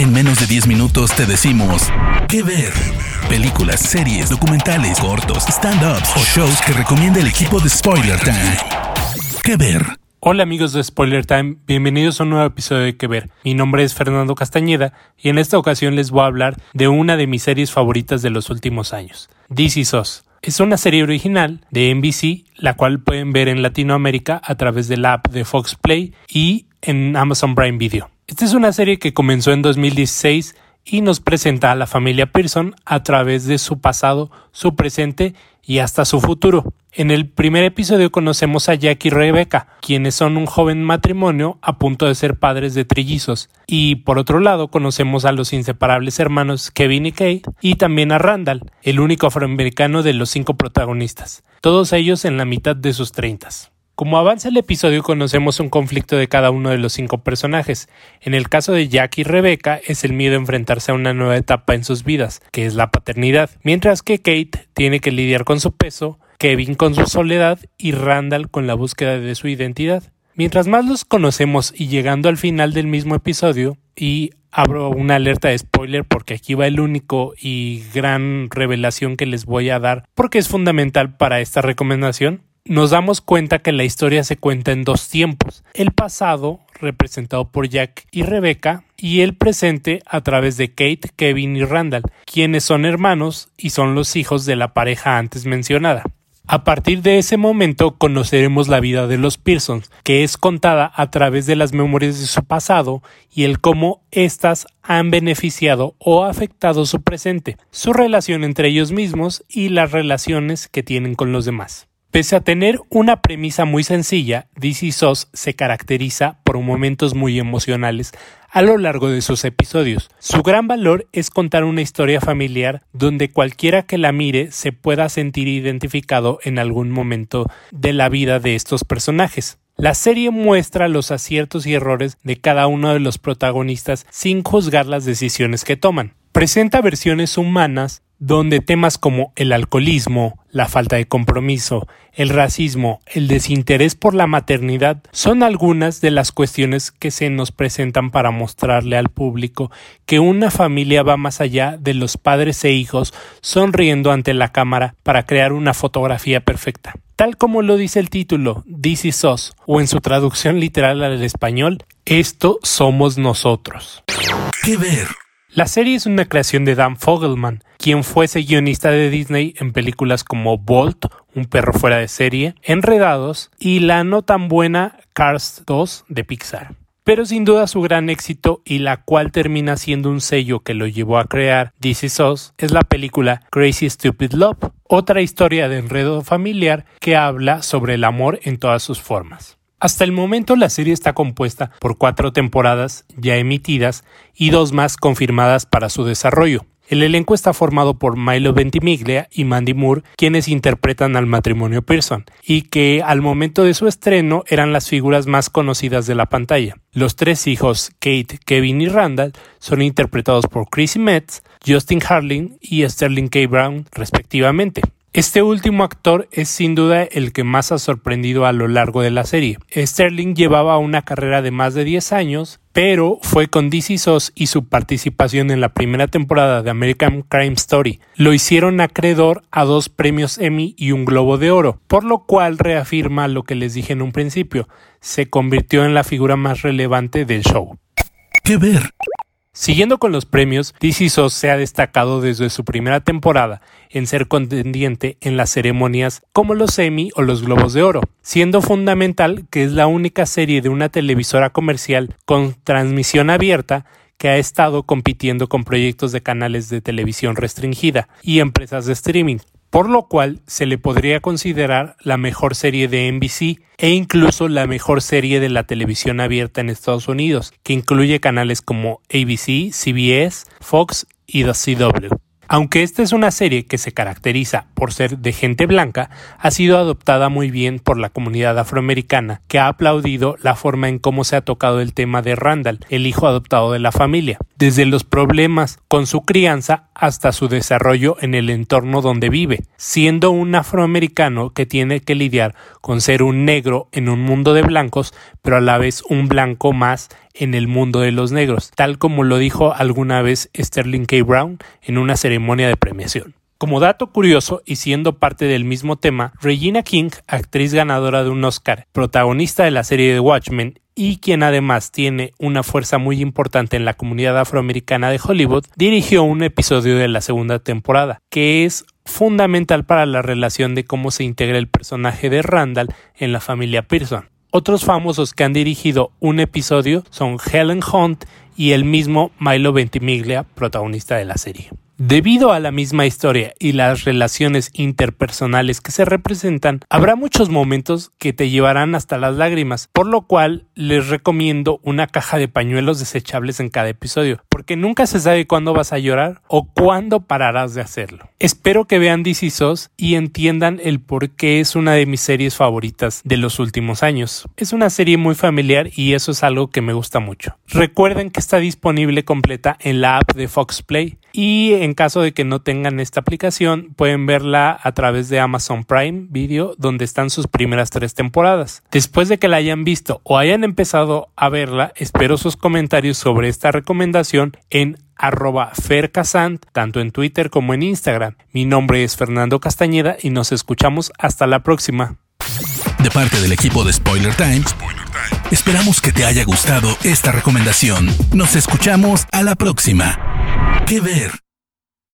En menos de 10 minutos te decimos qué ver. Películas, series, documentales, cortos, stand-ups o shows que recomienda el equipo de Spoiler Time. ¿Qué ver? Hola amigos de Spoiler Time, bienvenidos a un nuevo episodio de Que Ver. Mi nombre es Fernando Castañeda y en esta ocasión les voy a hablar de una de mis series favoritas de los últimos años, This Is. Es una serie original de NBC, la cual pueden ver en Latinoamérica a través de la app de Fox Play y en Amazon Prime Video. Esta es una serie que comenzó en 2016 y nos presenta a la familia Pearson a través de su pasado, su presente y hasta su futuro. En el primer episodio conocemos a Jack y Rebecca, quienes son un joven matrimonio a punto de ser padres de trillizos. Y por otro lado conocemos a los inseparables hermanos Kevin y Kate y también a Randall, el único afroamericano de los cinco protagonistas, todos ellos en la mitad de sus treintas. Como avanza el episodio conocemos un conflicto de cada uno de los cinco personajes. En el caso de Jack y Rebecca es el miedo a enfrentarse a una nueva etapa en sus vidas, que es la paternidad, mientras que Kate tiene que lidiar con su peso, Kevin con su soledad y Randall con la búsqueda de su identidad. Mientras más los conocemos y llegando al final del mismo episodio, y abro una alerta de spoiler porque aquí va el único y gran revelación que les voy a dar porque es fundamental para esta recomendación, nos damos cuenta que la historia se cuenta en dos tiempos. El pasado, representado por Jack y Rebecca, y el presente a través de Kate, Kevin y Randall, quienes son hermanos y son los hijos de la pareja antes mencionada. A partir de ese momento conoceremos la vida de los Pearsons, que es contada a través de las memorias de su pasado y el cómo éstas han beneficiado o afectado su presente, su relación entre ellos mismos y las relaciones que tienen con los demás. Pese a tener una premisa muy sencilla, DC SOS se caracteriza por momentos muy emocionales a lo largo de sus episodios. Su gran valor es contar una historia familiar donde cualquiera que la mire se pueda sentir identificado en algún momento de la vida de estos personajes. La serie muestra los aciertos y errores de cada uno de los protagonistas sin juzgar las decisiones que toman. Presenta versiones humanas donde temas como el alcoholismo, la falta de compromiso, el racismo, el desinterés por la maternidad son algunas de las cuestiones que se nos presentan para mostrarle al público que una familia va más allá de los padres e hijos sonriendo ante la cámara para crear una fotografía perfecta. Tal como lo dice el título, This is Us, o en su traducción literal al español, Esto somos nosotros. ¿Qué ver? La serie es una creación de Dan Fogelman, quien fuese guionista de Disney en películas como Bolt, Un perro fuera de serie, Enredados y la no tan buena Cars 2 de Pixar. Pero sin duda su gran éxito y la cual termina siendo un sello que lo llevó a crear This Is Us es la película Crazy Stupid Love, otra historia de enredo familiar que habla sobre el amor en todas sus formas. Hasta el momento la serie está compuesta por cuatro temporadas ya emitidas y dos más confirmadas para su desarrollo. El elenco está formado por Milo Ventimiglia y Mandy Moore, quienes interpretan al matrimonio Pearson, y que al momento de su estreno eran las figuras más conocidas de la pantalla. Los tres hijos, Kate, Kevin y Randall, son interpretados por Chrissy Metz, Justin Harling y Sterling K. Brown, respectivamente. Este último actor es sin duda el que más ha sorprendido a lo largo de la serie. Sterling llevaba una carrera de más de 10 años, pero fue con DC SOS y su participación en la primera temporada de American Crime Story. Lo hicieron acreedor a dos premios Emmy y un Globo de Oro, por lo cual reafirma lo que les dije en un principio, se convirtió en la figura más relevante del show. ¿Qué ver? Siguiendo con los premios, DC SOS se ha destacado desde su primera temporada en ser contendiente en las ceremonias como los Emmy o los Globos de Oro, siendo fundamental que es la única serie de una televisora comercial con transmisión abierta que ha estado compitiendo con proyectos de canales de televisión restringida y empresas de streaming, por lo cual se le podría considerar la mejor serie de NBC e incluso la mejor serie de la televisión abierta en Estados Unidos, que incluye canales como ABC, CBS, Fox y The CW. Aunque esta es una serie que se caracteriza por ser de gente blanca, ha sido adoptada muy bien por la comunidad afroamericana, que ha aplaudido la forma en cómo se ha tocado el tema de Randall, el hijo adoptado de la familia. Desde los problemas con su crianza hasta su desarrollo en el entorno donde vive, siendo un afroamericano que tiene que lidiar con ser un negro en un mundo de blancos, pero a la vez un blanco más en el mundo de los negros, tal como lo dijo alguna vez Sterling K. Brown en una ceremonia de premiación. Como dato curioso y siendo parte del mismo tema, Regina King, actriz ganadora de un Oscar, protagonista de la serie de Watchmen y quien además tiene una fuerza muy importante en la comunidad afroamericana de Hollywood, dirigió un episodio de la segunda temporada, que es fundamental para la relación de cómo se integra el personaje de Randall en la familia Pearson. Otros famosos que han dirigido un episodio son Helen Hunt y el mismo Milo Ventimiglia, protagonista de la serie. Debido a la misma historia y las relaciones interpersonales que se representan, habrá muchos momentos que te llevarán hasta las lágrimas, por lo cual les recomiendo una caja de pañuelos desechables en cada episodio, porque nunca se sabe cuándo vas a llorar o cuándo pararás de hacerlo. Espero que vean DC y entiendan el por qué es una de mis series favoritas de los últimos años. Es una serie muy familiar y eso es algo que me gusta mucho. Recuerden que está disponible completa en la app de Fox Play y en caso de que no tengan esta aplicación pueden verla a través de Amazon Prime Video donde están sus primeras tres temporadas. Después de que la hayan visto o hayan empezado a verla, espero sus comentarios sobre esta recomendación en arroba fercasant, tanto en Twitter como en Instagram. Mi nombre es Fernando Castañeda y nos escuchamos hasta la próxima. De parte del equipo de Spoiler Times, esperamos que te haya gustado esta recomendación. Nos escuchamos a la próxima. ¿Qué ver?